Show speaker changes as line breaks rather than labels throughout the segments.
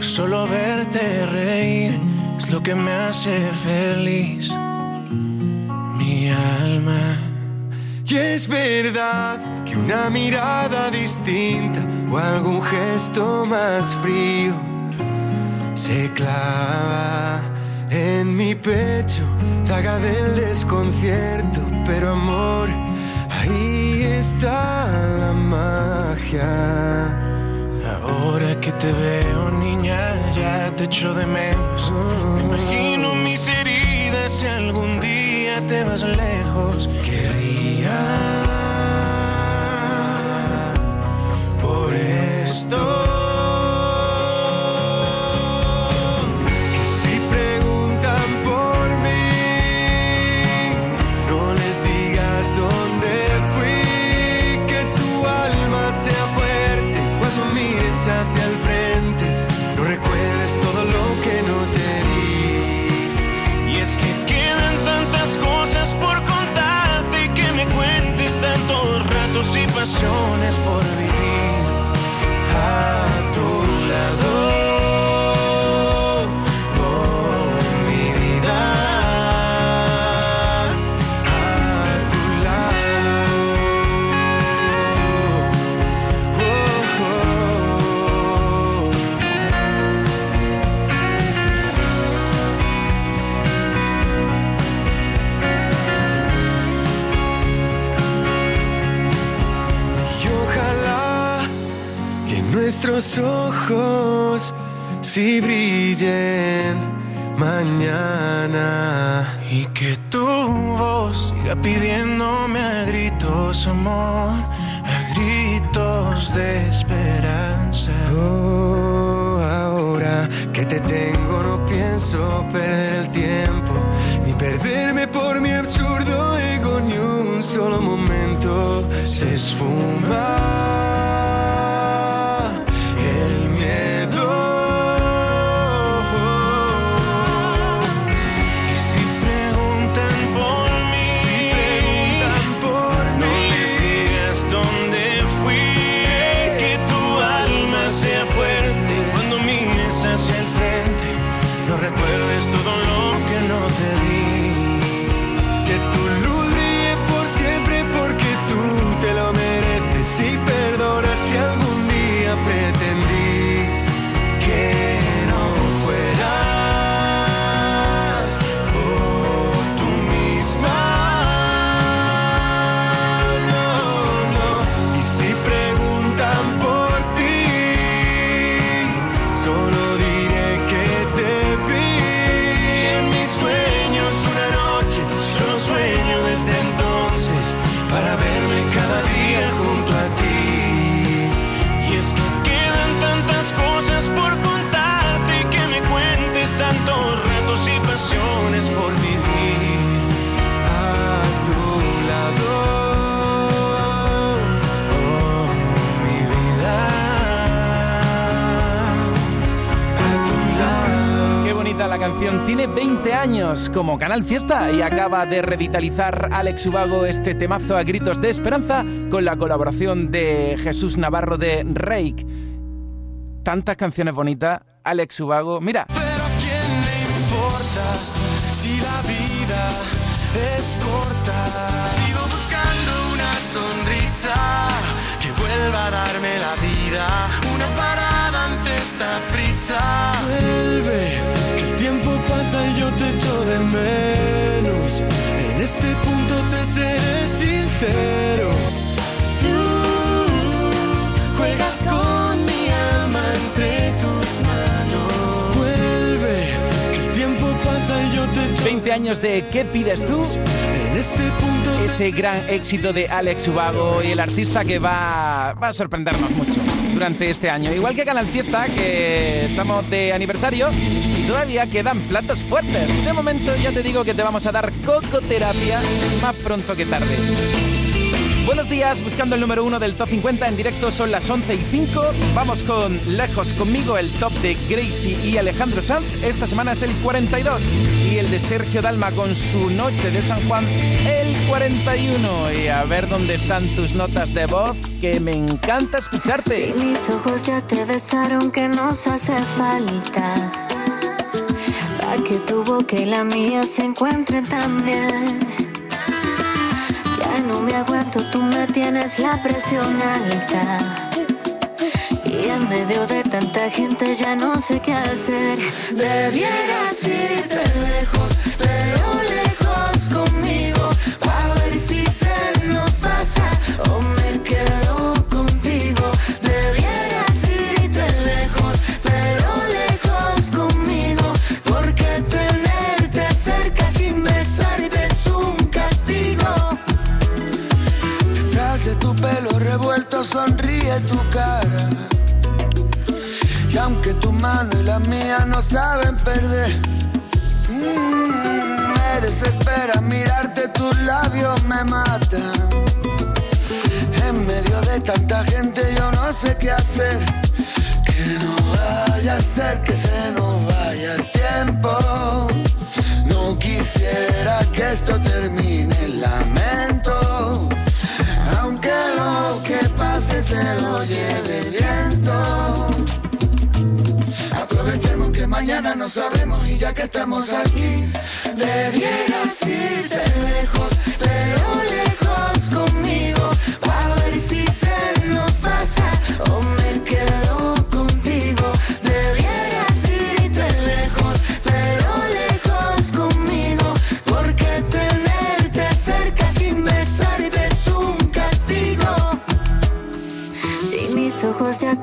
solo verte reír es lo que me hace feliz. Mi alma.
Y es verdad que una mirada distinta o algún gesto más frío se clava en mi pecho, daga del desconcierto, pero amor, ahí está la magia.
Ahora que te veo, niña, ya te echo de menos. Me imagino mis heridas si algún día te vas lejos. Querría por esto.
Nuestros ojos sí brillen mañana.
Y que tu voz siga pidiéndome a gritos amor, a gritos de esperanza.
Oh, ahora que te tengo no pienso perder el tiempo ni perderme por mi absurdo ego ni un solo momento se esfuma
canción. Tiene 20 años como Canal Fiesta y acaba de revitalizar Alex Ubago este temazo a gritos de esperanza con la colaboración de Jesús Navarro de Reik. Tantas canciones bonitas. Alex Ubago. Mira,
pero a quién le importa si la vida es corta. Sigo buscando una sonrisa que vuelva a darme la vida, una parada ante esta prisa. Vuelve, pasa y yo te echo de menos. En este punto te seré sincero. Tú juegas con mi alma entre tus manos. Vuelve, que el tiempo pasa y yo te echo
20 años de ¿Qué pides tú?
en este punto
Ese gran éxito de Alex Ubago y el artista que va, va a sorprendernos mucho durante este año. Igual que Canal Fiesta, que estamos de aniversario todavía quedan platos fuertes. De momento ya te digo que te vamos a dar cocoterapia más pronto que tarde. Buenos días, buscando el número uno del top 50 en directo, son las 11 y 5. Vamos con Lejos conmigo, el top de Gracie y Alejandro Sanz. Esta semana es el 42. Y el de Sergio Dalma con su Noche de San Juan, el 41. Y a ver dónde están tus notas de voz, que me encanta escucharte.
mis ojos ya te besaron, que nos hace falta. Que tu boca y la mía se encuentren también no me aguanto, tú me tienes la presión alta. Y en medio de tanta gente ya no sé qué hacer. Debieras irte lejos,
sonríe tu cara. Y aunque tu mano y la mía no saben perder, mm, me desespera mirarte, tus labios me matan. En medio de tanta gente yo no sé qué hacer. Que no vaya a ser que se nos vaya el tiempo. No quisiera que esto termine en lamento se lo lleve el viento. Aprovechemos que mañana no sabemos y ya que estamos aquí, debieras irte lejos, pero lejos conmigo,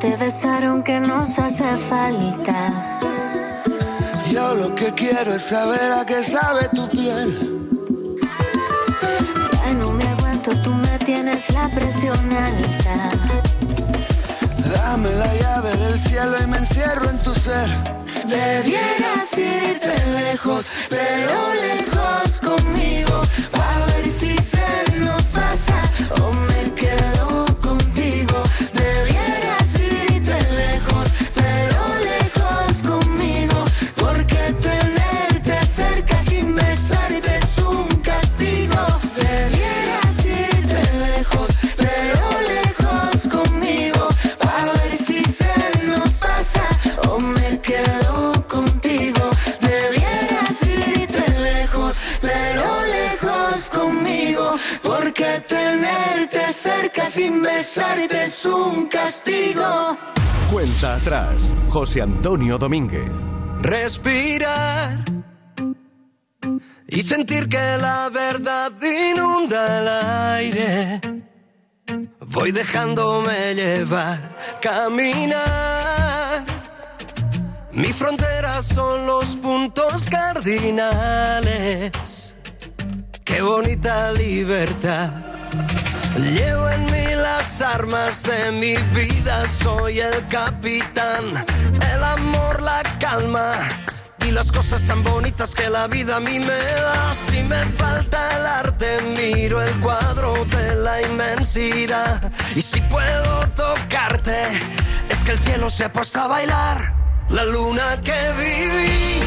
te besaron que nos hace falta. Yo lo que quiero es saber a qué sabe tu piel. Ya no me aguanto, tú me tienes la presión alta. Dame la llave del cielo y me encierro en tu ser. Debieras irte lejos, pero lejos conmigo. A ver si se nos pasa sin besarte es un castigo.
Cuenta atrás, José Antonio Domínguez.
Respirar y sentir que la verdad inunda el aire. Voy dejándome llevar, caminar. Mi frontera son los puntos cardinales. Qué bonita libertad Llevo en mí las armas de mi vida, soy el capitán, el amor, la calma y las cosas tan bonitas que la vida a mí me da. Si me falta el arte, miro el cuadro de la inmensidad. Y si puedo tocarte, es que el cielo se ha puesto a bailar. La luna que viví,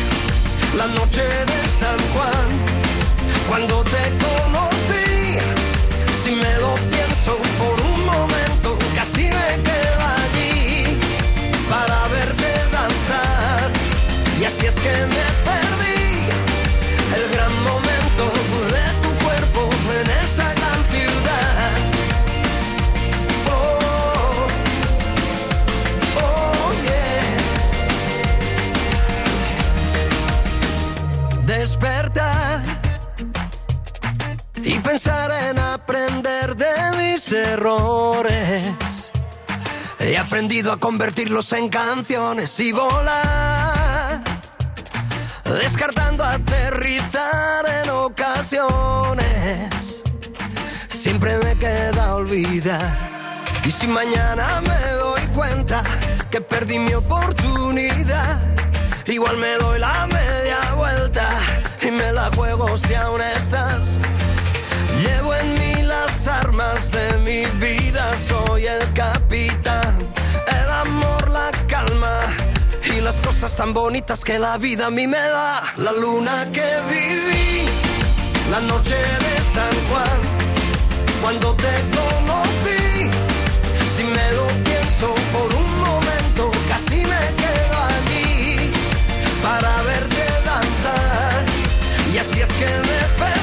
la noche de San Juan, cuando te conocí me lo pienso por un momento, casi me quedo allí para verte danzar. Y así es que me perdí el gran momento de tu cuerpo en esta gran ciudad. Oh, oh. Despertar y pensar en aprender de mis errores. He aprendido a convertirlos en canciones y volar, descartando aterrizar en ocasiones. Siempre me queda olvidar. Y si mañana me doy cuenta que perdí mi oportunidad, igual me doy la media vuelta y me la juego si aún estás armas de mi vida, soy el capitán.
El amor, la calma y las cosas tan bonitas que la vida a mí me da. La luna que viví, la noche de San Juan, cuando te conocí, si me lo pienso por un momento, casi me quedo allí para verte danzar. Y así es que me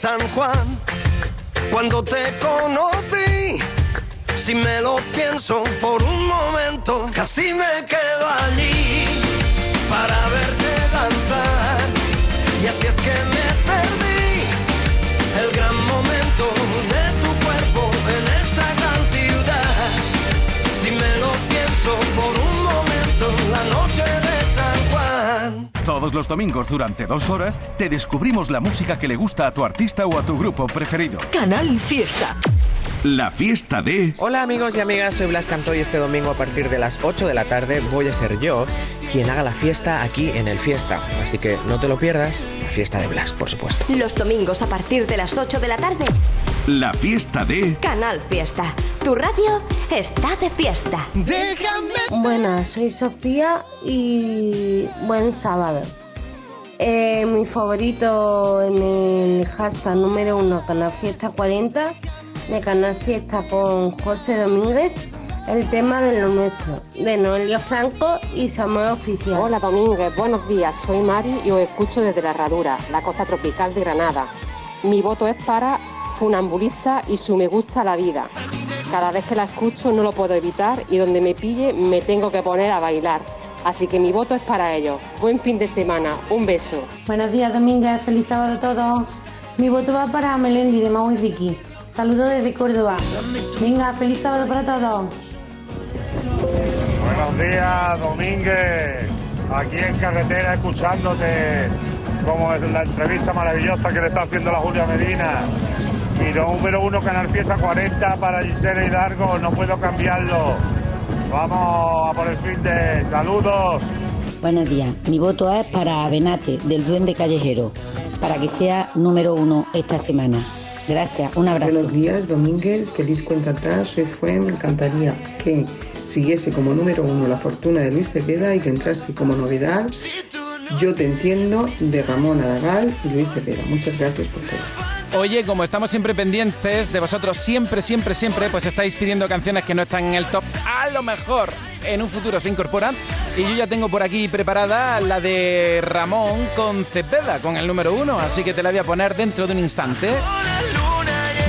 San Juan, cuando te conocí. Si me lo pienso por un momento, casi me quedo allí para verte danzar. Y así es que me
Todos los domingos durante dos horas te descubrimos la música que le gusta a tu artista o a tu grupo preferido.
Canal Fiesta.
La fiesta de...
Hola amigos y amigas, soy Blas Cantó y este domingo a partir de las 8 de la tarde voy a ser yo quien haga la fiesta aquí en el Fiesta. Así que no te lo pierdas, la fiesta de Blas, por supuesto.
Los domingos a partir de las 8 de la tarde.
La fiesta de...
Canal Fiesta. Tu radio está de fiesta.
Déjame.
Buenas, soy Sofía y buen sábado. Eh, mi favorito en el hashtag número uno, Canal Fiesta 40, de Canal Fiesta con José Domínguez, el tema de lo nuestro, de Noelia Franco y Samuel Oficial.
Hola Domínguez, buenos días. Soy Mari y os escucho desde la Herradura, la costa tropical de Granada. Mi voto es para Funambulista y su Me gusta la vida. Cada vez que la escucho no lo puedo evitar y donde me pille me tengo que poner a bailar. Así que mi voto es para ellos. Buen fin de semana. Un beso.
Buenos días, Domínguez. Feliz sábado a todos. Mi voto va para Melendi de Mau y Ricky. Saludos desde Córdoba. Venga, feliz sábado para todos.
Buenos días, Domínguez. Aquí en carretera escuchándote como es la entrevista maravillosa que le está haciendo la Julia Medina. Y número uno, Canal Fiesta 40 para Gisela Hidalgo. No puedo cambiarlo. Vamos a por el fin de saludos.
Buenos días. Mi voto es para Benate, del Duende Callejero, para que sea número uno esta semana. Gracias, un abrazo.
Buenos días, Domínguez. Feliz cuenta atrás. Soy Fue. Me encantaría que siguiese como número uno la fortuna de Luis Cepeda y que entrase como novedad Yo te entiendo de Ramón Adagal y Luis Cepeda. Muchas gracias por todo.
Oye, como estamos siempre pendientes de vosotros, siempre, siempre, siempre, pues estáis pidiendo canciones que no están en el top. A lo mejor en un futuro se incorporan. Y yo ya tengo por aquí preparada la de Ramón con Cepeda, con el número uno. Así que te la voy a poner dentro de un instante.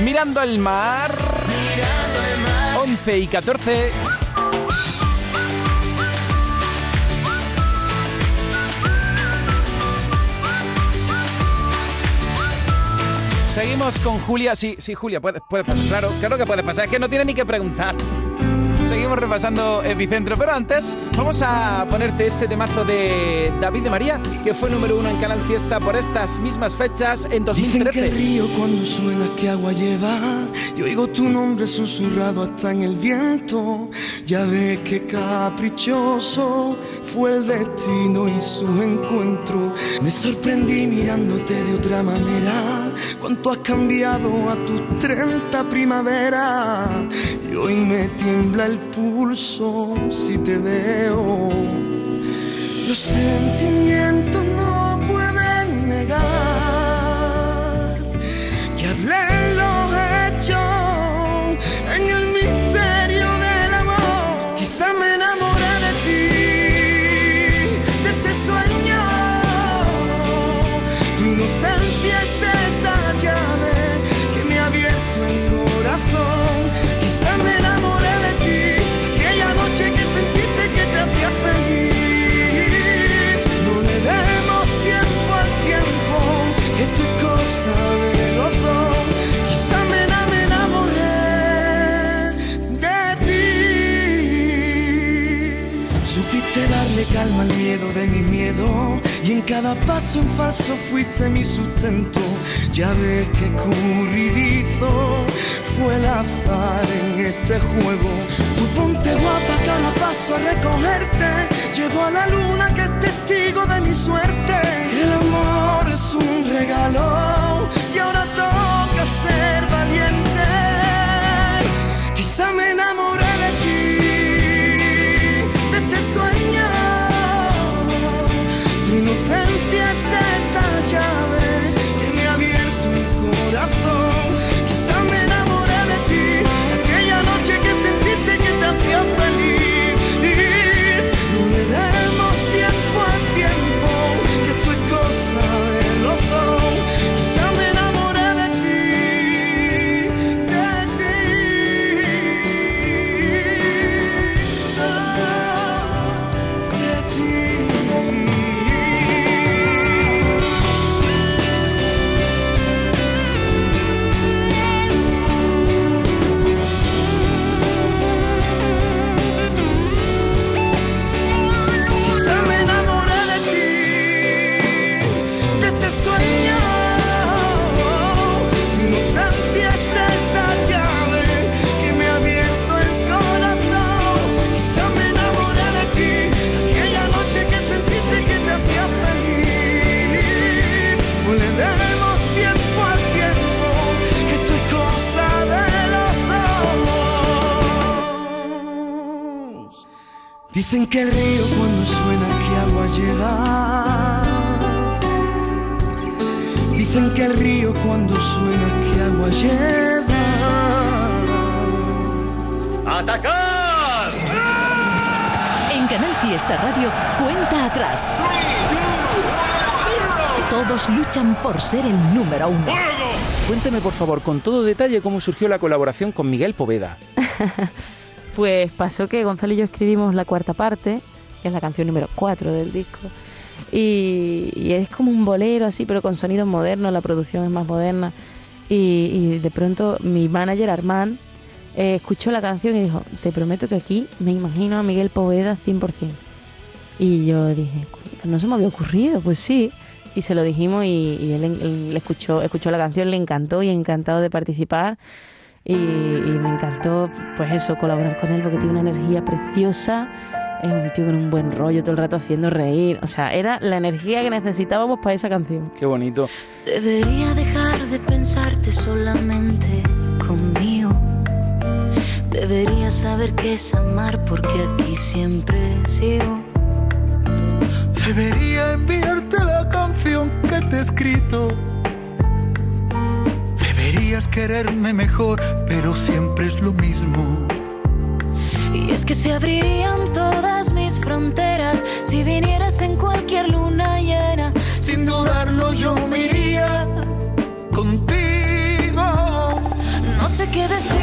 Mirando al mar. 11 y 14. Seguimos con Julia. Sí, sí, Julia, puede, pasar. Claro, claro que puede pasar. Es que no tiene ni que preguntar. Seguimos repasando Epicentro, pero antes vamos a ponerte este temazo de David de María, que fue número uno en Canal Fiesta por estas mismas fechas en
Dicen
2013.
que el río cuando suena que agua lleva y oigo tu nombre susurrado hasta en el viento. Ya ves que caprichoso fue el destino y su encuentro. Me sorprendí mirándote de otra manera. Cuánto has cambiado a tus 30 primavera. Y hoy me tiembla el pulso si te veo. Los sentimientos y en cada paso en falso fuiste mi sustento. Ya ves que curridizo fue el azar en este juego. Tú ponte guapa cada paso a recogerte. Llevo a la luna que es testigo de mi suerte. El amor es un regalo Dicen que el río cuando suena que agua lleva. Dicen que el río cuando suena que agua lleva.
¡Atacar! En Canal Fiesta Radio, cuenta atrás. Todos luchan por ser el número uno.
Cuénteme, por favor, con todo detalle cómo surgió la colaboración con Miguel Poveda.
Pues pasó que Gonzalo y yo escribimos la cuarta parte, que es la canción número 4 del disco. Y, es como un bolero así, pero con sonidos modernos, la producción es más moderna. Y, de pronto mi manager Armand eh, escuchó la canción y dijo, te prometo que aquí me imagino a Miguel Poveda 100%. Y yo dije, no se me había ocurrido, pues sí. Y se lo dijimos y, y él, él escuchó, escuchó la canción, le encantó y encantado de participar. Y, y me encantó, pues eso, colaborar con él porque tiene una energía preciosa. Es un tío con un buen rollo todo el rato haciendo reír. O sea, era la energía que necesitábamos para esa canción.
Qué bonito.
Debería dejar de pensarte solamente conmigo. Debería saber qué es amar porque aquí siempre sigo.
Debería enviarte la canción que te he escrito. Deberías quererme mejor, pero siempre es lo mismo.
Y es que se abrirían todas mis fronteras si vinieras en cualquier luna llena.
Sin dudarlo yo me iría contigo.
No sé qué decirte,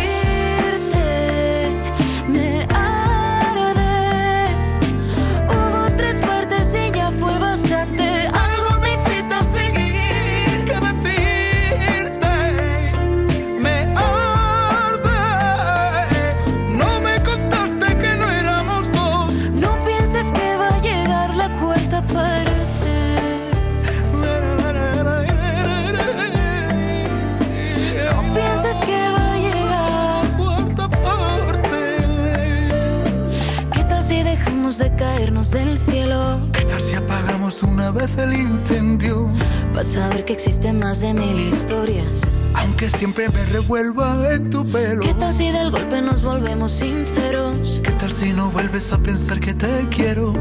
de caernos del cielo?
¿Qué tal si apagamos una vez el incendio?
Vas a ver que existen más de mil historias.
Aunque siempre me revuelva en tu pelo.
¿Qué tal si del golpe nos volvemos sinceros?
¿Qué tal si no vuelves a pensar que te quiero?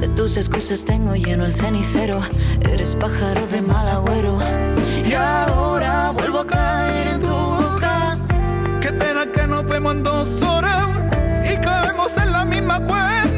De tus excusas tengo lleno el cenicero. Eres pájaro de mal agüero.
Y ahora vuelvo a caer en tu boca. Qué pena que nos vemos en dos horas y caemos en la misma cuenta.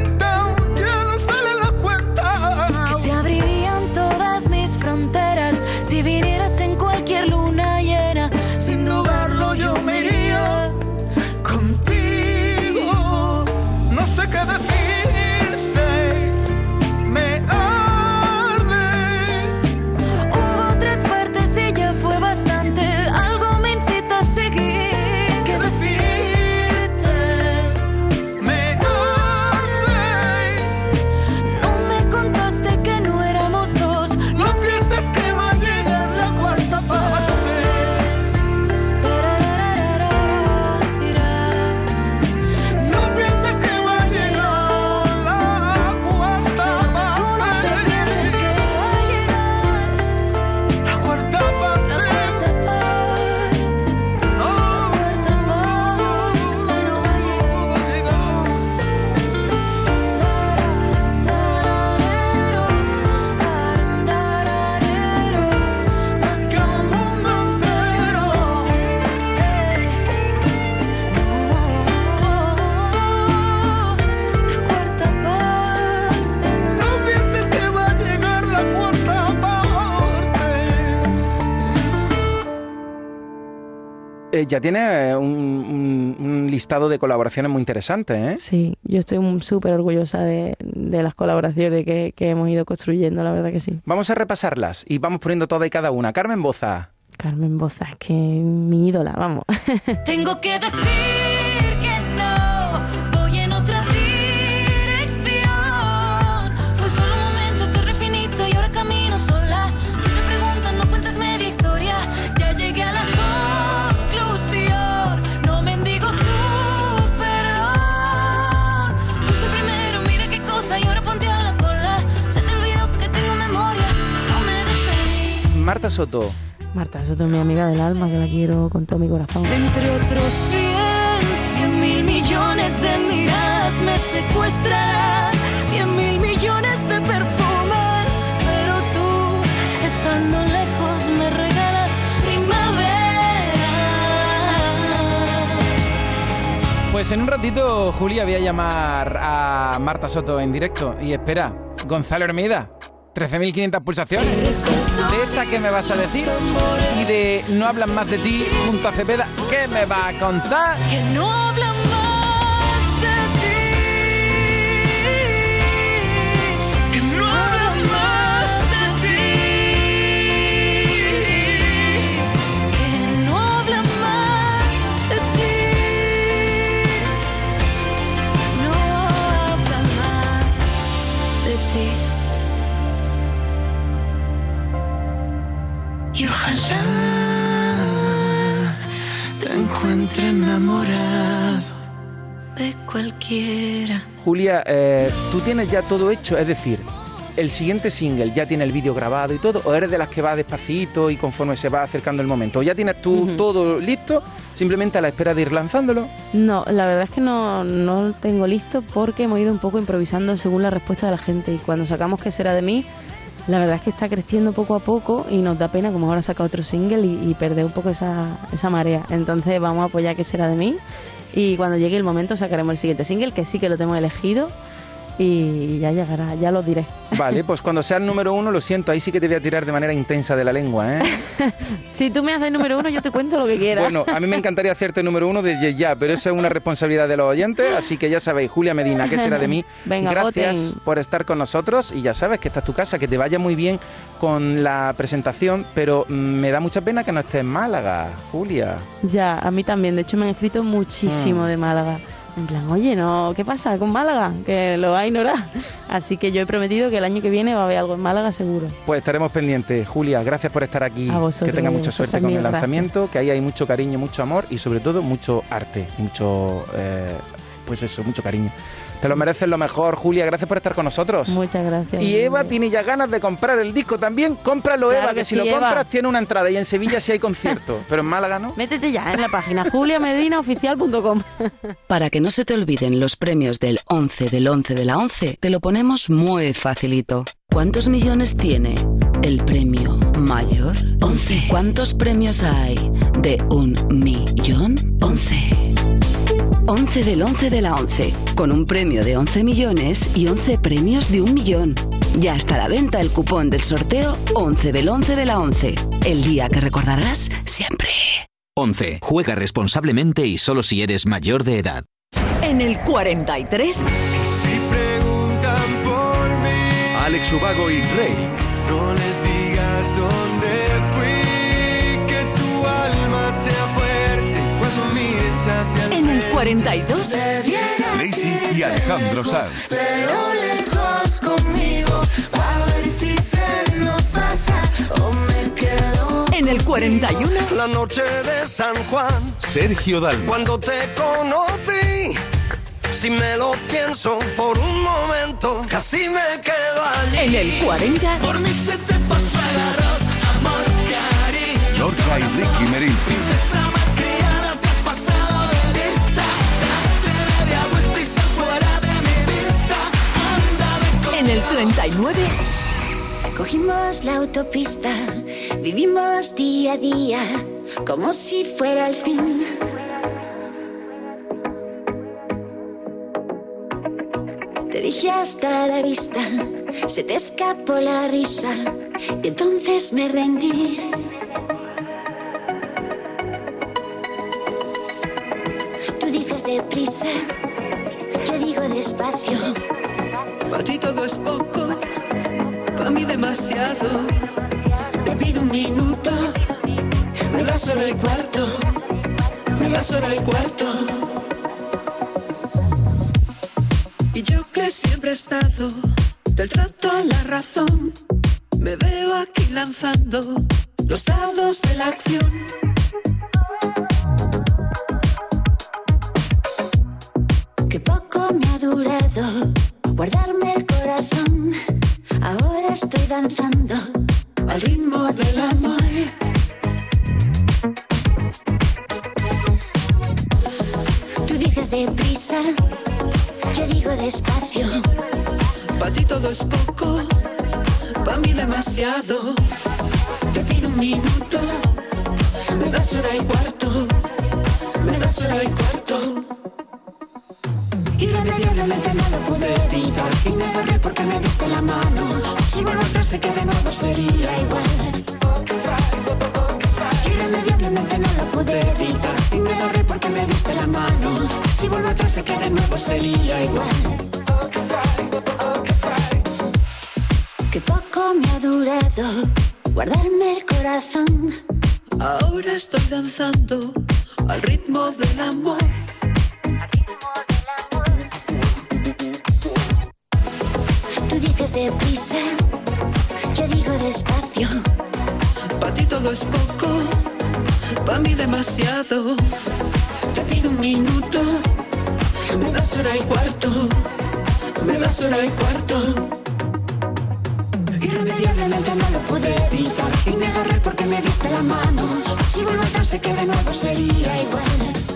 Eh, ya tiene eh, un, un- un listado de colaboraciones muy interesante, ¿eh?
Sí, yo estoy un- súper orgullosa de, de las colaboraciones que, que hemos ido construyendo, la verdad que sí.
Vamos a repasarlas y vamos poniendo toda y cada una. Carmen Boza.
Carmen Boza, que mi ídola, vamos.
Tengo que decir
Marta Soto.
Marta, eso es mi amiga del alma, que la quiero con todo mi corazón.
Entre otros cien, cien mil millones de miradas me secuestrarán, cien mil millones de perfumes, pero tú, estando lejos, me regalas primavera.
Pues en un ratito Julia voy a llamar a Marta Soto en directo. Y espera, Gonzalo Hermida, 13.500 pulsaciones. De esta que me vas a decir y de No hablan más de ti junto a Cepeda, ¿qué me va a contar?
Que no hablan más de ti, que no hablan más de ti, que no hablan más de ti, no hablan más de ti.
Ojalá te encuentre enamorado
de cualquiera.
Julia, eh, ¿tú tienes ya todo hecho? Es decir, ¿el siguiente single ya tiene el vídeo grabado y todo? ¿O eres de las que va despacito y conforme se va acercando el momento? ¿O ya tienes tú todo listo, simplemente a la espera de ir lanzándolo?
No, la verdad es que no, no lo tengo listo porque hemos ido un poco improvisando según la respuesta de la gente y cuando sacamos que será de mí, la verdad es que está creciendo poco a poco y nos da pena como ahora saca otro single y, perder un poco esa, esa marea. Entonces vamos a apoyar que será de mí y cuando llegue el momento sacaremos el siguiente single que sí que lo tengo elegido y ya llegará, ya lo diré.
Vale, pues cuando sea el número uno, lo siento, ahí sí que te voy a tirar de manera intensa de la lengua, ¿eh?
Si tú me haces número uno yo te cuento lo que quieras.
Bueno, a mí me encantaría hacerte número uno desde ya, pero eso es una responsabilidad de los oyentes, así que ya sabéis, Julia Medina, ¿qué será de mí?
Venga,
Gracias
voten.
por estar con nosotros y ya sabes que esta es tu casa, que te vaya muy bien con la presentación, pero mm, me da mucha pena que no estés en Málaga, Julia.
Ya, a mí también. De hecho, me han escrito muchísimo
Mm.
de Málaga. En plan, oye, no, ¿qué pasa con Málaga? Que lo va a ignorar. Así que yo he prometido que el año que viene va a haber algo en Málaga seguro.
Pues estaremos pendientes. Julia, gracias por estar aquí.
A vosotros,
que tenga mucha suerte con el
gracias.
lanzamiento, que ahí hay mucho cariño, mucho amor y sobre todo mucho arte, mucho, eh, pues eso, mucho cariño. Te lo mereces lo mejor, Julia. Gracias por estar con nosotros.
Muchas gracias.
Y Eva tiene ya ganas de comprar el disco también. Cómpralo,
Claro
Eva,
que
que, si
sí,
lo
Eva.
compras tiene una entrada. Y en Sevilla sí hay concierto, pero en Málaga no.
Métete ya en la página juliamedinaoficial.com.
Para que no se te olviden los premios del 11 del 11 de la 11, te lo ponemos muy facilito. ¿Cuántos millones tiene el premio mayor? 11. ¿Cuántos premios hay de un millón? 11. 11 del 11 de la 11, con un premio de 11 millones y 11 premios de un millón. Ya está a la venta el cupón del sorteo 11 del 11 de la 11, el día que recordarás siempre.
11. Juega responsablemente y solo si eres mayor de edad.
En el 43.
Si preguntan por mí,
Alex Ubago y Rey.
no les
42.
Lazy y Alejandro Sanz.
pero lejos conmigo, a ver si se nos pasa o me quedo.
En el 41.
La noche de San Juan,
Sergio Dalma.
cuando te conocí, si me lo pienso por un momento, casi me quedo allí.
En el 40.
Por mí se te pasó el arroz, amor, cariño.
Lorca y Ricky Meril.
En el 39.
Cogimos la autopista, vivimos día a día, como si fuera el fin. Te dije hasta la vista, se te escapó la risa, y entonces me rendí. deprisa, yo digo despacio.
Para ti todo es poco, para mí demasiado.
Te pido un minuto,
Me das hora y cuarto, me das hora y cuarto. Y yo que siempre he estado del trato a la razón, me veo aquí lanzando los dados de la acción.
que poco me ha durado guardarme el corazón. Ahora estoy danzando
al ritmo del amor.
Tú dices deprisa, yo digo despacio.
Para ti todo es poco, para mí demasiado. Te pido un minuto, me das hora y cuarto, me das hora y cuarto.
Irremediablemente no lo pude evitar y me agarré porque me diste la mano. Si vuelvo atrás sé que de nuevo sería igual. Irremediablemente no lo pude evitar y me agarré porque me diste la mano. Si vuelvo atrás sé que de nuevo sería igual. Que poco me ha durado guardarme el corazón.
Ahora estoy danzando al ritmo del amor.
Deprisa, yo digo despacio.
Para ti todo es poco, para mí demasiado. Te pido un minuto, me das hora y cuarto, me das hora y cuarto.
Irremediablemente no lo pude evitar y me agarré porque me diste la mano. Si vuelvo atrás sé que de nuevo sería igual.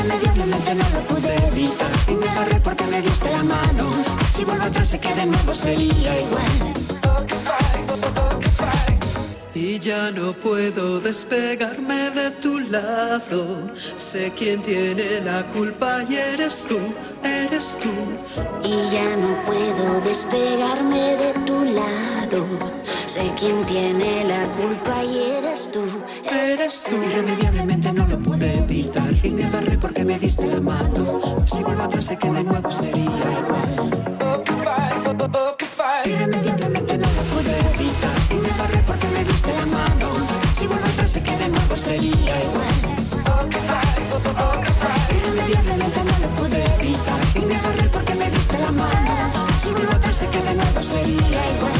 Irremediablemente no lo pude evitar y me agarré porque me diste la mano. Si vuelvo atrás sé que de nuevo sería igual.
Y ya no puedo despegarme de tu lado. Sé quién tiene la culpa y eres tú, eres tú.
Y ya no puedo despegarme de tu lado. Sé quién tiene la culpa y eres tú, eres tú.
Irremediablemente no lo pude evitar y me agarré porque me diste la mano. Si vuelvo atrás sé que de nuevo sería igual. Irremediablemente no lo pude evitar y me agarré porque me diste la mano. Si vuelvo atrás sé que de nuevo sería igual.
Irremediablemente no lo pude evitar y me agarré porque me diste la mano. Si vuelvo atrás sé que de nuevo sería igual.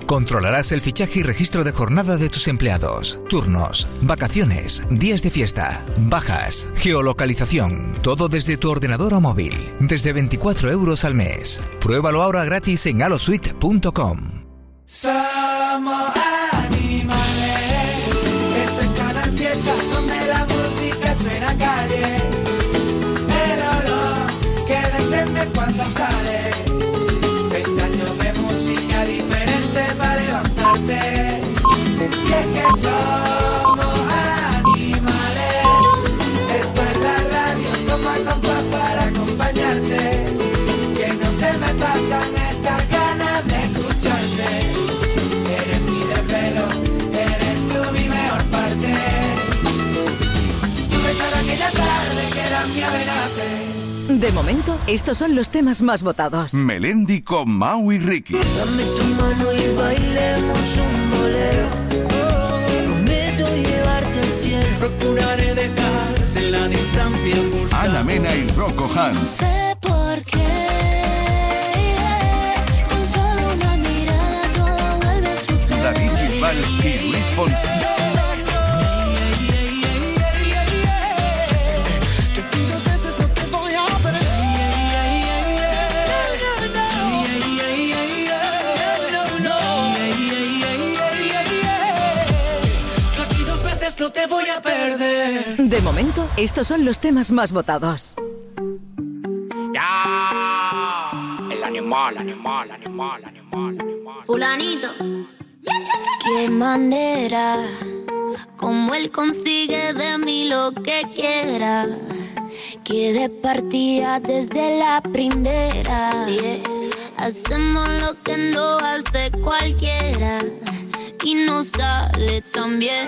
Controlarás el fichaje y registro de jornada de tus empleados, turnos, vacaciones, días de fiesta, bajas, geolocalización, todo desde tu ordenador o móvil, desde 24 euros al mes. Pruébalo ahora gratis en halosuite.com.
Somos animales. De
momento, estos son los temas más votados.
Melendi con Mau y Ricky.
Dame tu mano y bailemos un bolero. Cielo. Procuraré dejarte la distancia por
Ana Mena y Rocco Hans.
sé por qué. Con solo una mirada todo vuelve a suceder.
David Bisbal y Luis Fonsi.
Te voy a perder.
De momento, estos son los temas más votados.
Ya, el
animal, animal, animal, animal.
Fulanito. Qué manera, como él consigue de mí lo que quiera. Que de partida desde la primera. Así es. Hacemos lo que no hace cualquiera. Y no sale tan bien.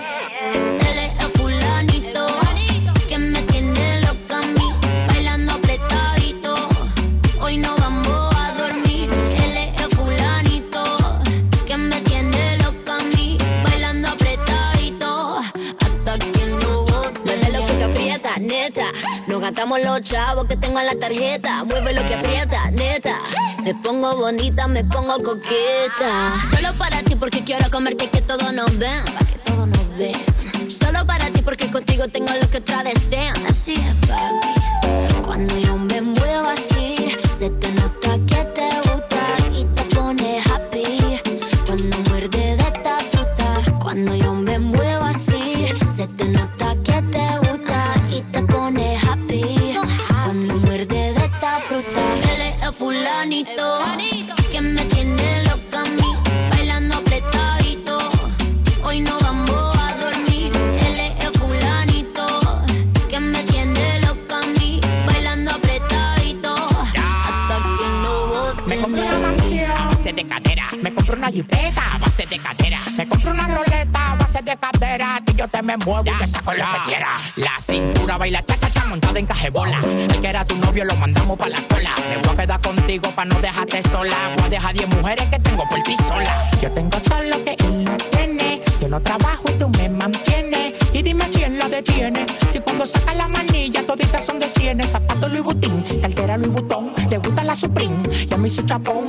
Gastamos los chavos que tengo en la tarjeta. Mueve lo que aprieta, neta. Me pongo bonita, me pongo coqueta. Solo para ti porque quiero comerte que todos nos ven. Que todos nos ven. Solo para ti porque contigo tengo lo que otras desean. Así es, papi.
Cuando yo me muevo así, se te nota que
jipeta a base de cadera. Me compré una roleta a base de cadera. Que yo te me muevo y te saco lo que quiera. La cintura baila cha cha cha montada en cajebola. El que era tu novio lo mandamos pa' la cola. Me voy a quedar contigo pa' no dejarte sola. Voy a dejar 10 mujeres que tengo por ti sola. Yo tengo todo lo que él no tiene. Yo no trabajo y tú me mantienes. Y dime quién la detiene. Si cuando saca la manilla toditas son de cienes. Zapato Louis Vuitton, cartera Louis Vuitton. Te gusta la Supreme y a mí su chapón.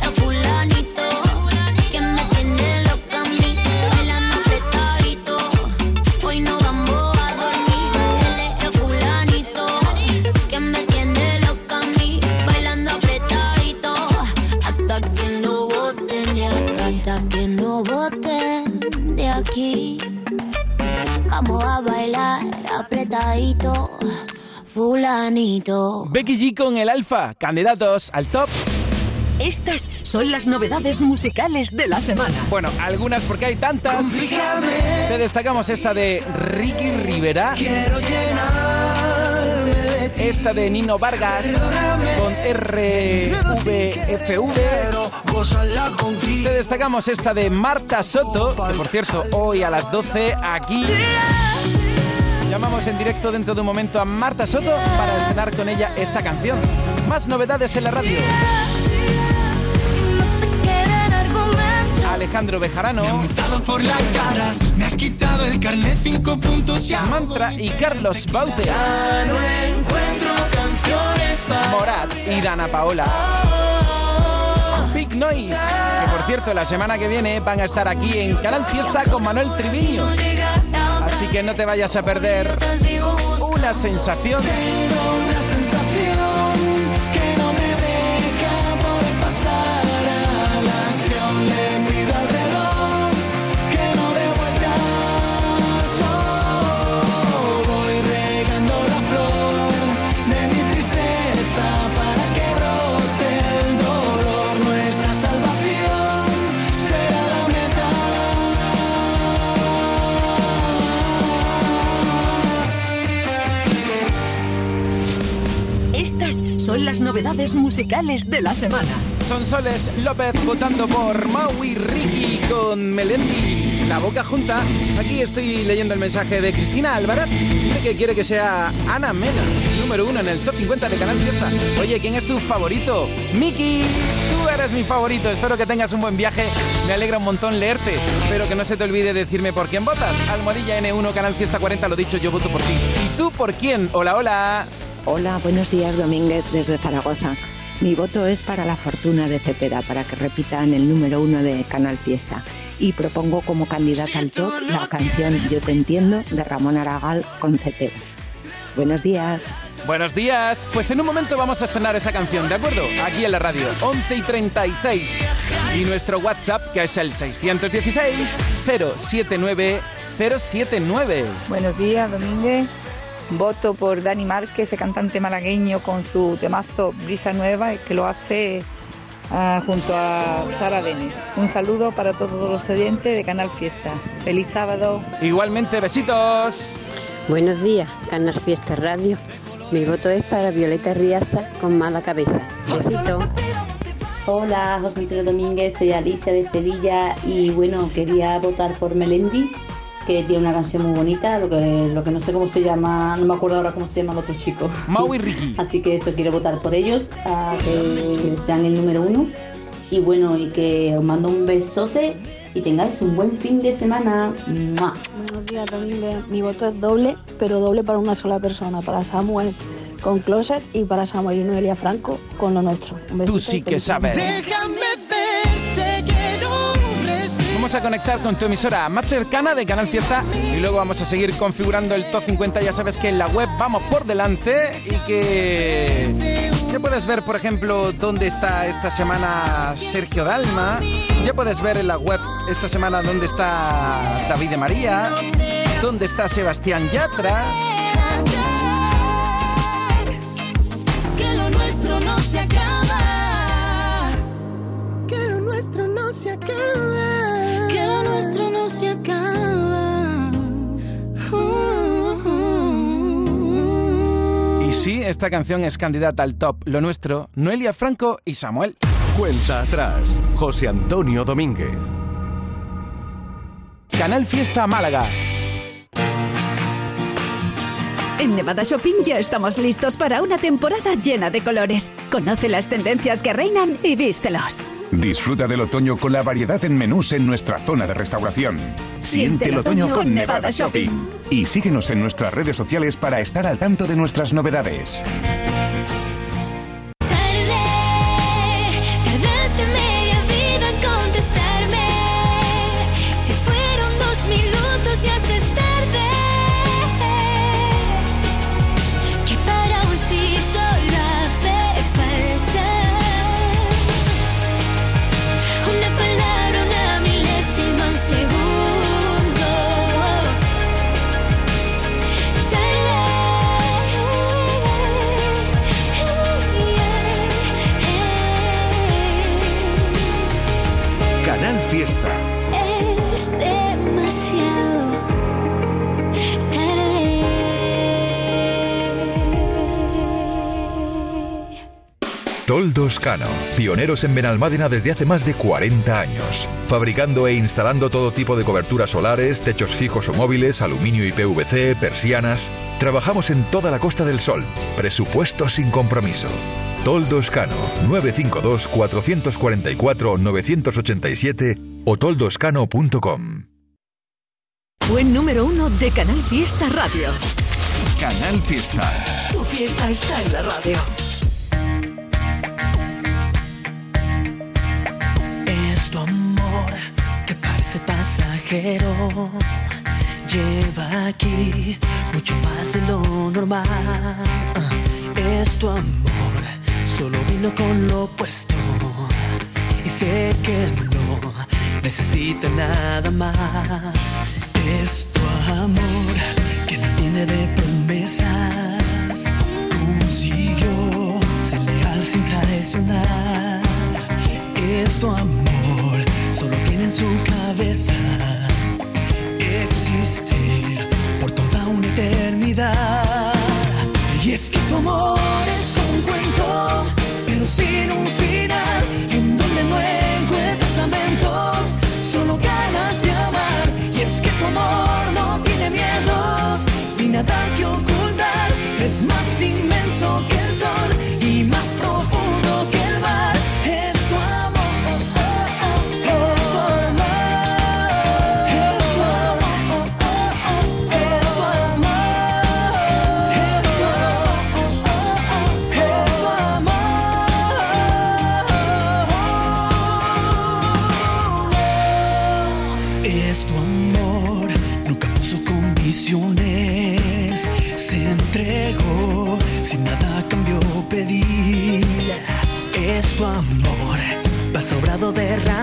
Fulanito.
Becky G con el Alfa, candidatos al top.
Estas son las novedades musicales de la semana.
Bueno, algunas porque hay tantas. Te destacamos esta de Ricky Rivera. Esta de Nino Vargas con RVFV. Te destacamos esta de Marta Soto, que por cierto, hoy a las 12 aquí. Llamamos en directo dentro de un momento a Marta Soto para estrenar con ella esta canción. Más novedades en la radio. Alejandro Bejarano.
por la cara, me has quitado el carnet cinco puntos y
Mantra y Carlos Baute.
no encuentro canciones
Morat y Dana Paola. Big Noise, que por cierto la semana que viene van a estar aquí en Canal Fiesta con Manuel Triviño. Así que no te vayas a perder una sensación.
Las novedades musicales de la semana.
Son Soles López votando por Maui Ricky con Melendi. La boca junta. Aquí estoy leyendo el mensaje de Cristina Álvarez, que quiere que sea Ana Mena, número uno en el top 50 de Canal Fiesta. Oye, ¿quién es tu favorito? Miki, tú eres mi favorito. Espero que tengas un buen viaje. Me alegra un montón leerte. Pero que no se te olvide decirme por quién votas. Almohadilla N1, Canal Fiesta 40, lo dicho, yo voto por ti. ¿Y tú por quién? Hola, hola.
Hola, buenos días Domínguez desde Zaragoza. Mi voto es para la fortuna de Cepeda, para que repita en el número uno de Canal Fiesta. Y propongo como candidata al top la canción Yo te entiendo de Ramón Aragal con Cepeda. Buenos días.
Buenos días. Pues en un momento vamos a estrenar esa canción, ¿de acuerdo? Aquí en la radio, 11 y 36. Y nuestro WhatsApp, que es el 616 079 079.
Buenos días, Domínguez.
Voto por Dani Márquez, ese cantante malagueño con su temazo Brisa Nueva, que lo hace ah, junto a Sara Denis. Un saludo para todos los oyentes de Canal Fiesta. Feliz sábado.
Igualmente, besitos.
Buenos días, Canal Fiesta Radio. Mi voto es para Violeta Riaza con mala cabeza. Besito.
Hola, José Antonio Domínguez, soy Alicia de Sevilla y bueno, quería votar por Melendi, que tiene una canción muy bonita, lo que, lo que no sé cómo se llama, no me acuerdo ahora cómo se llama el otro chico.
Mau y Ricky.
Así que eso, quiero votar por ellos, a que sean el número uno. Y bueno, y que os mando un besote y tengáis un buen fin de semana. ¡Mua!
Buenos días, Domínguez. Mi voto es doble, pero doble para una sola persona, para Samuel con Closet y para Samuel y Noelia Franco con lo nuestro. Un
Tú sí que sabes.
semana.
Vamos a conectar con tu emisora más cercana de Canal Fiesta y luego vamos a seguir configurando el top 50. Ya sabes que en la web vamos por delante y que ya puedes ver, por ejemplo, dónde está esta semana Sergio Dalma. Ya puedes ver en la web esta semana dónde está David de María, dónde está Sebastián Yatra.
Que lo nuestro no se acaba.
Que lo nuestro no se acaba.
Nuestro no se acaba.
Y sí, esta canción es candidata al top. Lo nuestro, Noelia Franco y Samuel.
Cuenta atrás, José Antonio Domínguez.
Canal Fiesta Málaga.
En Nevada Shopping ya estamos listos para una temporada llena de colores. Conoce las tendencias que reinan y vístelos.
Disfruta del otoño con la variedad en menús en nuestra zona de restauración. Siente el otoño con Nevada Shopping. Y síguenos en nuestras redes sociales para estar al tanto de nuestras novedades.
Toldos Cano, pioneros en Benalmádena desde hace más de 40 años, fabricando e instalando todo tipo de coberturas solares, techos fijos o móviles, aluminio y PVC, persianas. Trabajamos en toda la Costa del Sol. Presupuesto sin compromiso. Toldos Cano, 952 444 987 o toldoscano.com.
Buen número uno de Canal Fiesta Radio.
Canal Fiesta.
Tu fiesta está en la radio.
Parece pasajero. Lleva aquí mucho más de lo normal. Es tu amor, solo vino con lo opuesto. Y sé que no necesita nada más. Es tu amor que no tiene de promesas. Consiguió ser leal sin traicionar. Es tu amor, en su cabeza existir por toda una eternidad. Y es que tu amor es un cuento, pero sin un final, en donde no encuentras lamentos, solo ganas de amar. Y es que tu amor no tiene miedos, ni nada que ocultar, es más inmenso que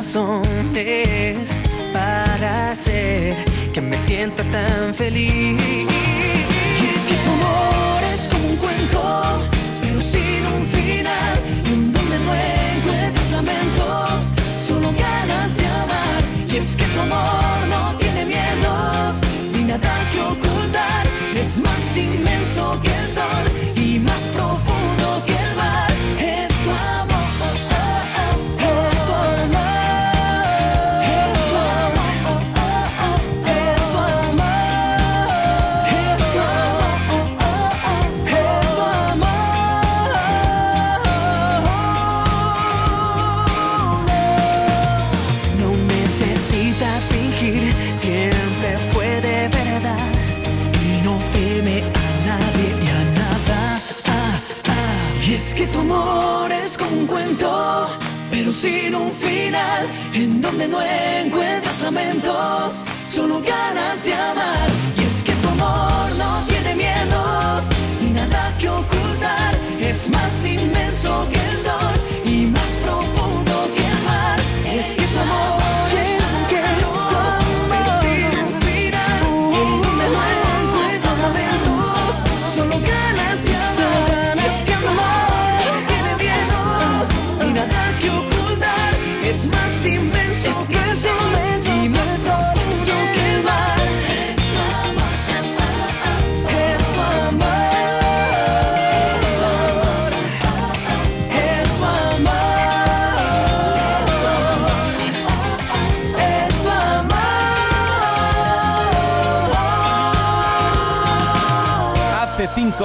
razones para hacer que me sienta tan feliz. Y es que tu amor cuento, pero sin un final, en donde no encuentras lamentos, solo ganas de amar. Y es que tu amor no tiene miedos, ni nada que ocultar, es más inmenso que el sol y más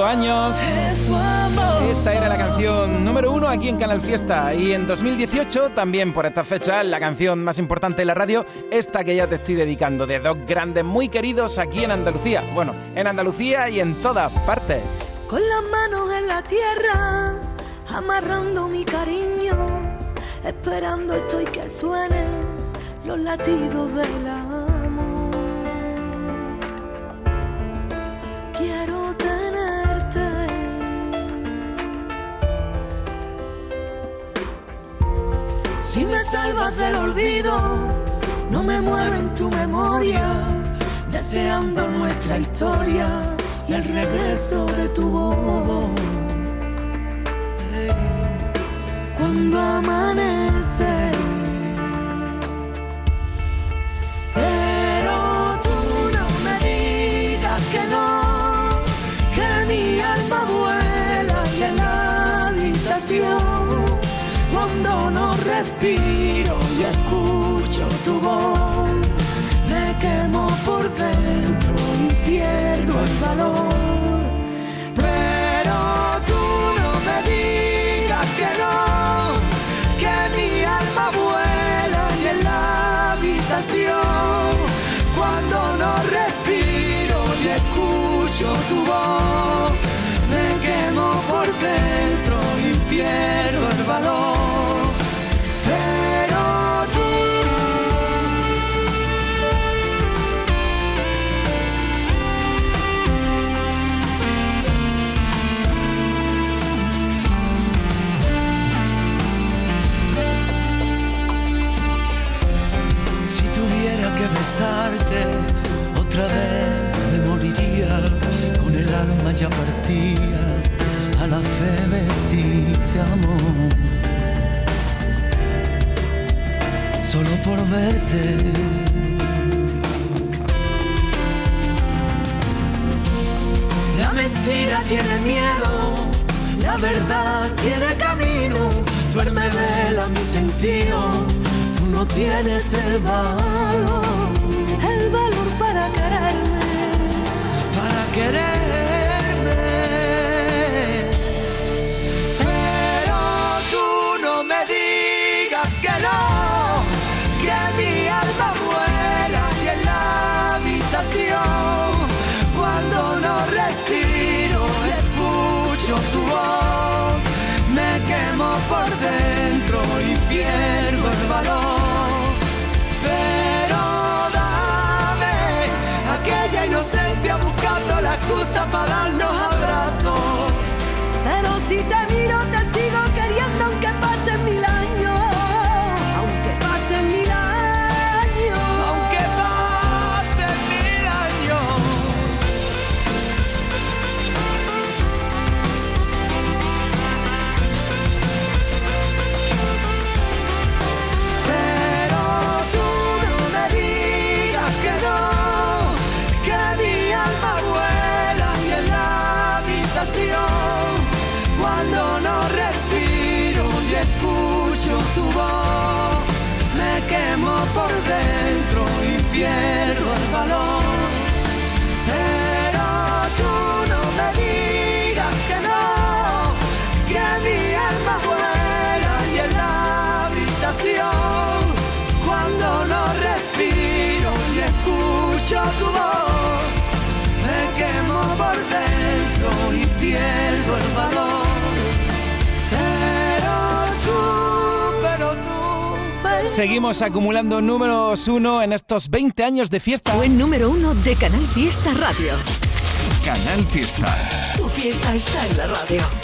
años. Esta era la canción número uno aquí en Canal Fiesta y en 2018 también por esta fecha la canción más importante de la radio, esta que ya te estoy dedicando, de dos grandes muy queridos aquí en Andalucía. Bueno, en Andalucía y en todas partes.
Con las manos en la tierra, amarrando mi cariño, esperando estoy que suene los latidos de la salvas del olvido, no me muero en tu memoria, deseando nuestra historia y el regreso de tu voz. Cuando amanece. Respiro y escucho tu voz, me quemo por dentro y pierdo el valor. Pero tú no me digas que no, que mi alma vuela y en la habitación, cuando no respiro y escucho tu voz, me quemo por dentro besarte otra vez me moriría con el alma ya partida a la fe vestirte amor. Solo por verte. La mentira tiene miedo, la verdad tiene camino. Duerme vela mi sentido, tú no tienes el valor para quererme, para quererme. Excusa para darnos
Seguimos acumulando números uno en estos 20 años de fiesta.
Buen número uno de Canal Fiesta Radio.
Canal Fiesta.
Tu fiesta está en la radio.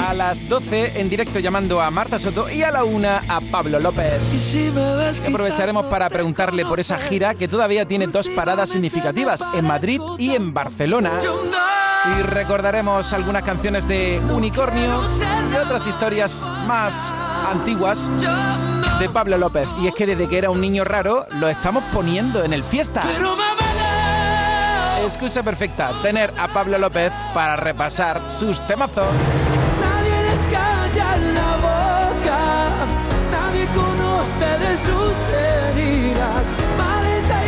A las 12 en directo llamando a Marta Soto y a la 1 a Pablo López. Aprovecharemos para preguntarle por esa gira que todavía tiene dos paradas significativas, en Madrid y en Barcelona. Y recordaremos algunas canciones de Unicornio y otras historias más antiguas de Pablo López. Y es que desde que era un niño raro lo estamos poniendo en el fiesta. Excusa perfecta, tener a Pablo López para repasar sus temazos.
Les calla la boca, nadie conoce de sus heridas. Maleta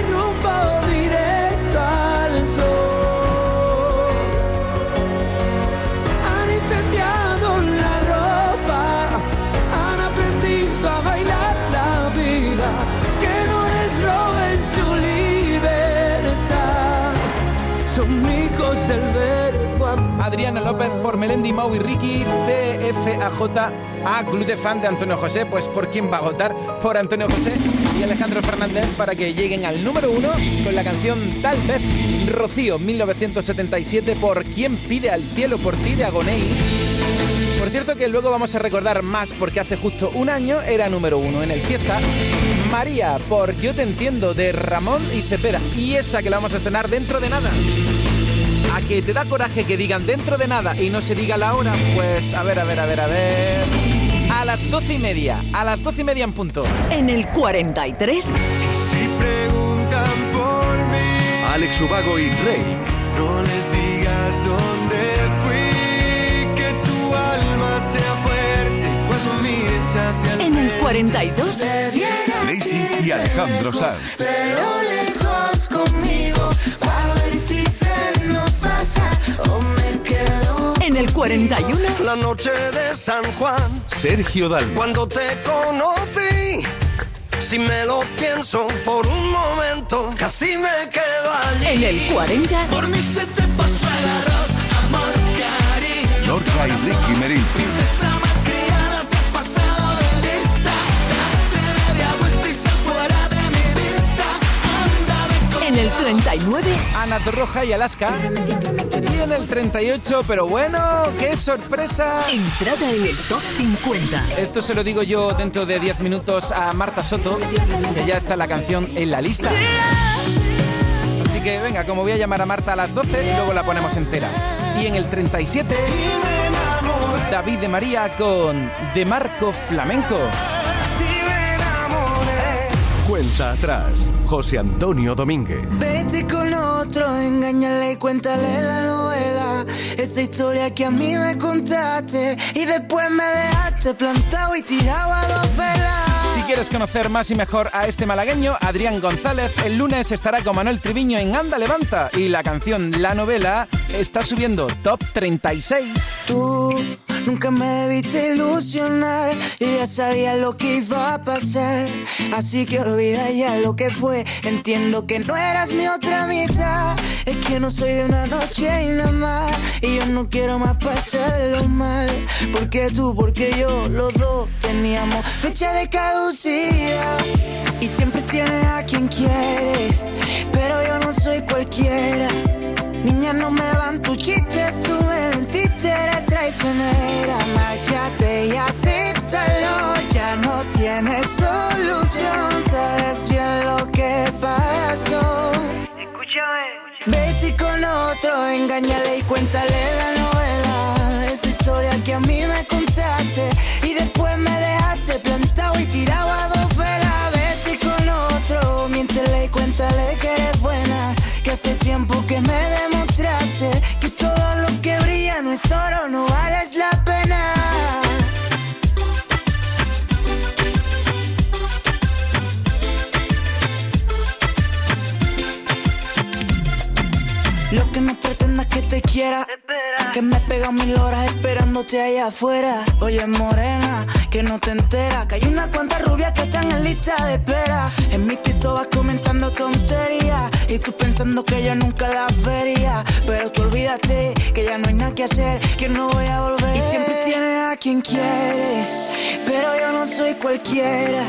Adriana López por Melendi, Mau y Ricky, CFAJ, a Club de Fan de Antonio José, pues por quién va a votar, por Antonio José y Alejandro Fernández para que lleguen al número uno con la canción Tal vez Rocío 1977 por quién pide al cielo por ti de Agoney. Por cierto que luego vamos a recordar más porque hace justo un año era número uno en el fiesta. María por Yo te entiendo de Ramón y Cepeda y esa que la vamos a estrenar dentro de nada. ¿A que te da coraje que digan dentro de nada y no se diga la hora? Pues a ver, a ver, a ver, a ver. A las doce y media, a las doce y media en punto.
En el 43.
Si preguntan por mí,
Alex Ubago y Rey.
no les digas dónde fui, que tu alma sea fuerte cuando mires hacia el
En el 42.
Daisy y Alejandro Sanz.
pero lejos conmigo,
el 41.
La noche de San Juan,
Sergio Dalma.
cuando te conocí. Si me lo pienso por un momento, casi me quedo allí.
En el 40.
Por mí se te pasó el arroz, amor, cariño.
Lorca y Ricky Meril.
En el 39.
Ana Torroja y Alaska. Y en el 38, pero bueno, qué sorpresa.
Entrada en el top 50.
Esto se lo digo yo dentro de 10 minutos a Marta Soto, que ya está la canción en la lista. Así que venga, como voy a llamar a Marta a las 12, luego la ponemos entera. Y en el 37, David de María con De Marco Flamenco.
Cuenta atrás, José Antonio Domínguez.
Vete con otro, engáñale y cuéntale la novela. Esa historia que a mí me contaste y después me dejaste plantado y tirado a dos velas.
Si quieres conocer más y mejor a este malagueño, Adrián González, el lunes estará con Manuel Triviño en Anda Levanta y la canción La Novela está subiendo top 36.
Tú nunca me debiste ilusionar, yo ya sabía lo que iba a pasar. Así que olvida ya lo que fue, entiendo que no eras mi otra mitad. Es que no soy de una noche y nada más, y yo no quiero más pasarlo mal. Porque tú, porque yo, los dos teníamos fecha de caducidad. Y siempre tienes a quien quiere, pero yo no soy cualquiera. Niña, no me van tus chistes, tú me traicionera. Márchate y acéptalo, ya no tienes solución. Sabes bien lo que pasó. Escúchame. Vete con otro, engaña cuéntale la novela, esa historia que a mí me contaste y después me dejaste plantado y tirado a dos velas. Vete con otro, miéntele y cuéntale que eres buena, que hace tiempo que me no es te quiera. Que me pega mil horas esperándote allá afuera. Oye, morena, que no te enteras. Que hay unas cuantas rubias que están en lista de espera. En mi tito vas comentando tonterías. Y tú pensando que yo nunca las vería. Pero tú olvídate que ya no hay nada que hacer. Que no voy a volver. Y siempre tienes a quien quiere. Pero yo no soy cualquiera.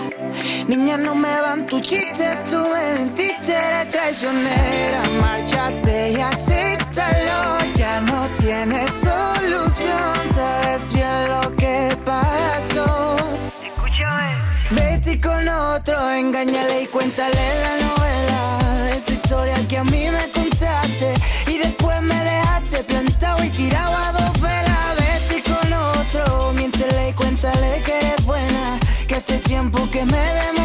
Niña, no me van tus chistes. Tú me mentiste, eres traicionera. Márchate y acéptalo. Ya no tienes solución. Sabes bien lo que pasó. Escúchame. Vete con otro, engáñale y cuéntale la novela. Esa historia que a mí me contaste. Y después me dejaste plantado y tirado a dos velas. Vete con otro, miéntele y cuéntale que eres buena. Que hace tiempo que me demostraste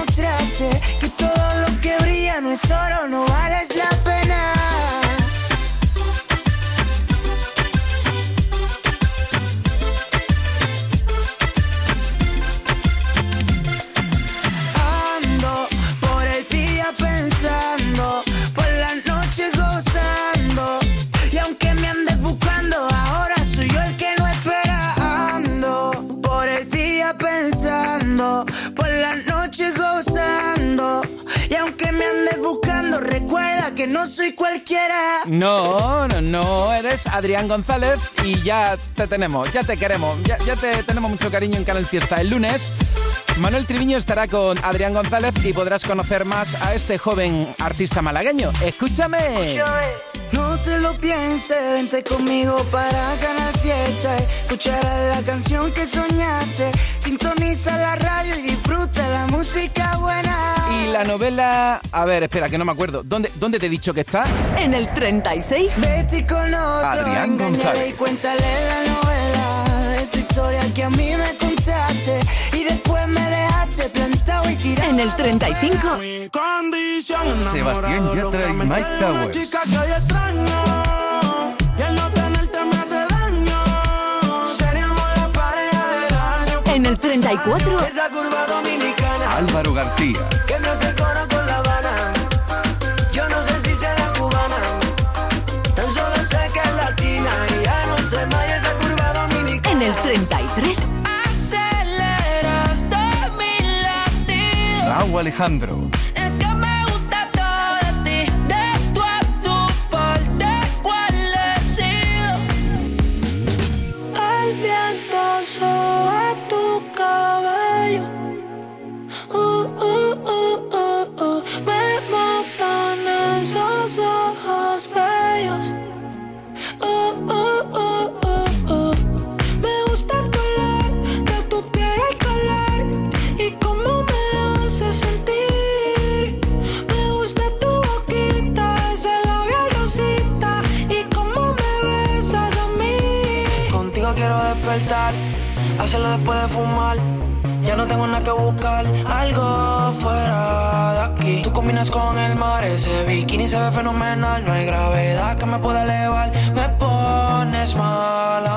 No, no, no,
eres Adrián González y ya te tenemos, ya te queremos, ya, ya te tenemos mucho cariño en Canal Fiesta. El lunes, Manuel Triviño estará con Adrián González y podrás conocer más a este joven artista malagueño. Escúchame.
No te lo pienses, vente conmigo para ganar fiesta. Escucharás la canción que soñaste. Sintoniza la radio y disfruta la música buena.
Y la novela, a ver, espera, que no me acuerdo. ¿Dónde, dónde te he dicho que está?
En el 36.
Vete con otro,
Adrián González.
y cuéntale la novela. Esa historia que a mí me contaste.
En el 35.
Sebastián Yatra y Mike Towers.
En el 34.
Esa curva dominicana
Álvaro García.
que me hace coro con la
Alejandro.
Ese
bikini se ve fenomenal. No hay gravedad que me pueda elevar, me pones mal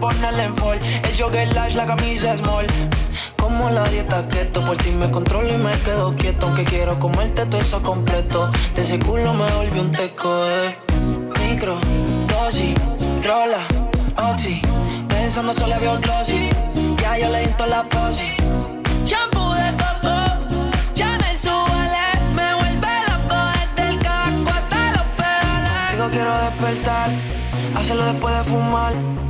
ponerle en fall. El jogger large, la camisa small. Como la dieta keto, por ti me controlo y me quedo quieto. Aunque quiero comerte todo eso completo. De ese culo me volví un teco, eh. Micro, dosis, rola, oxi. Pensando solo había un glossy. Ya yo le di toda la posi.
Shampoo de coco, ya me me vuelve loco desde el carro.
quiero despertar, hacerlo después de fumar.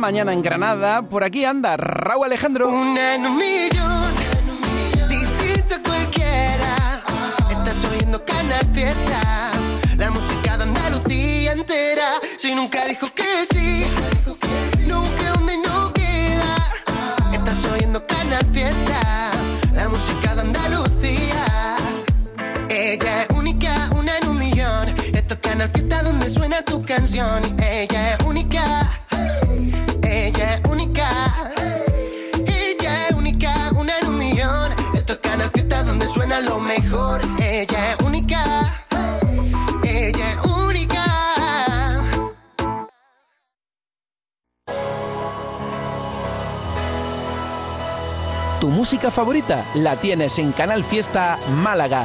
Mañana en Granada. Por aquí anda Raúl Alejandro.
Una en un millón, distinto a cualquiera. Estás oyendo Canal Fiesta, la música de Andalucía entera. Si nunca dijo que sí, nunca donde no queda. Estás oyendo Canal Fiesta, la música de Andalucía. Ella es única, una en un millón. Esto es Canal Fiesta donde suena tu canción. Ella es suena lo mejor. Ella es única. Ella es única.
Tu música favorita la tienes en Canal Fiesta Málaga.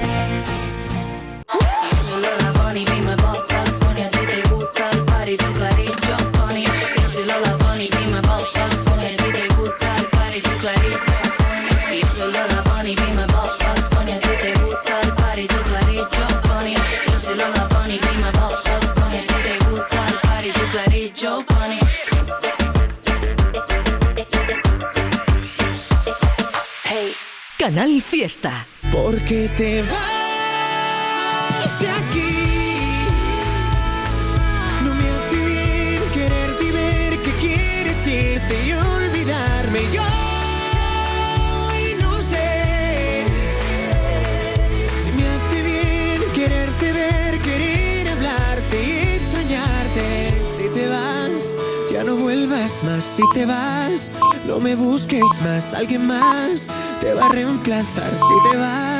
Canal Fiesta.
Porque te vas Si te vas, no me busques más. Alguien más te va a reemplazar. Si te vas.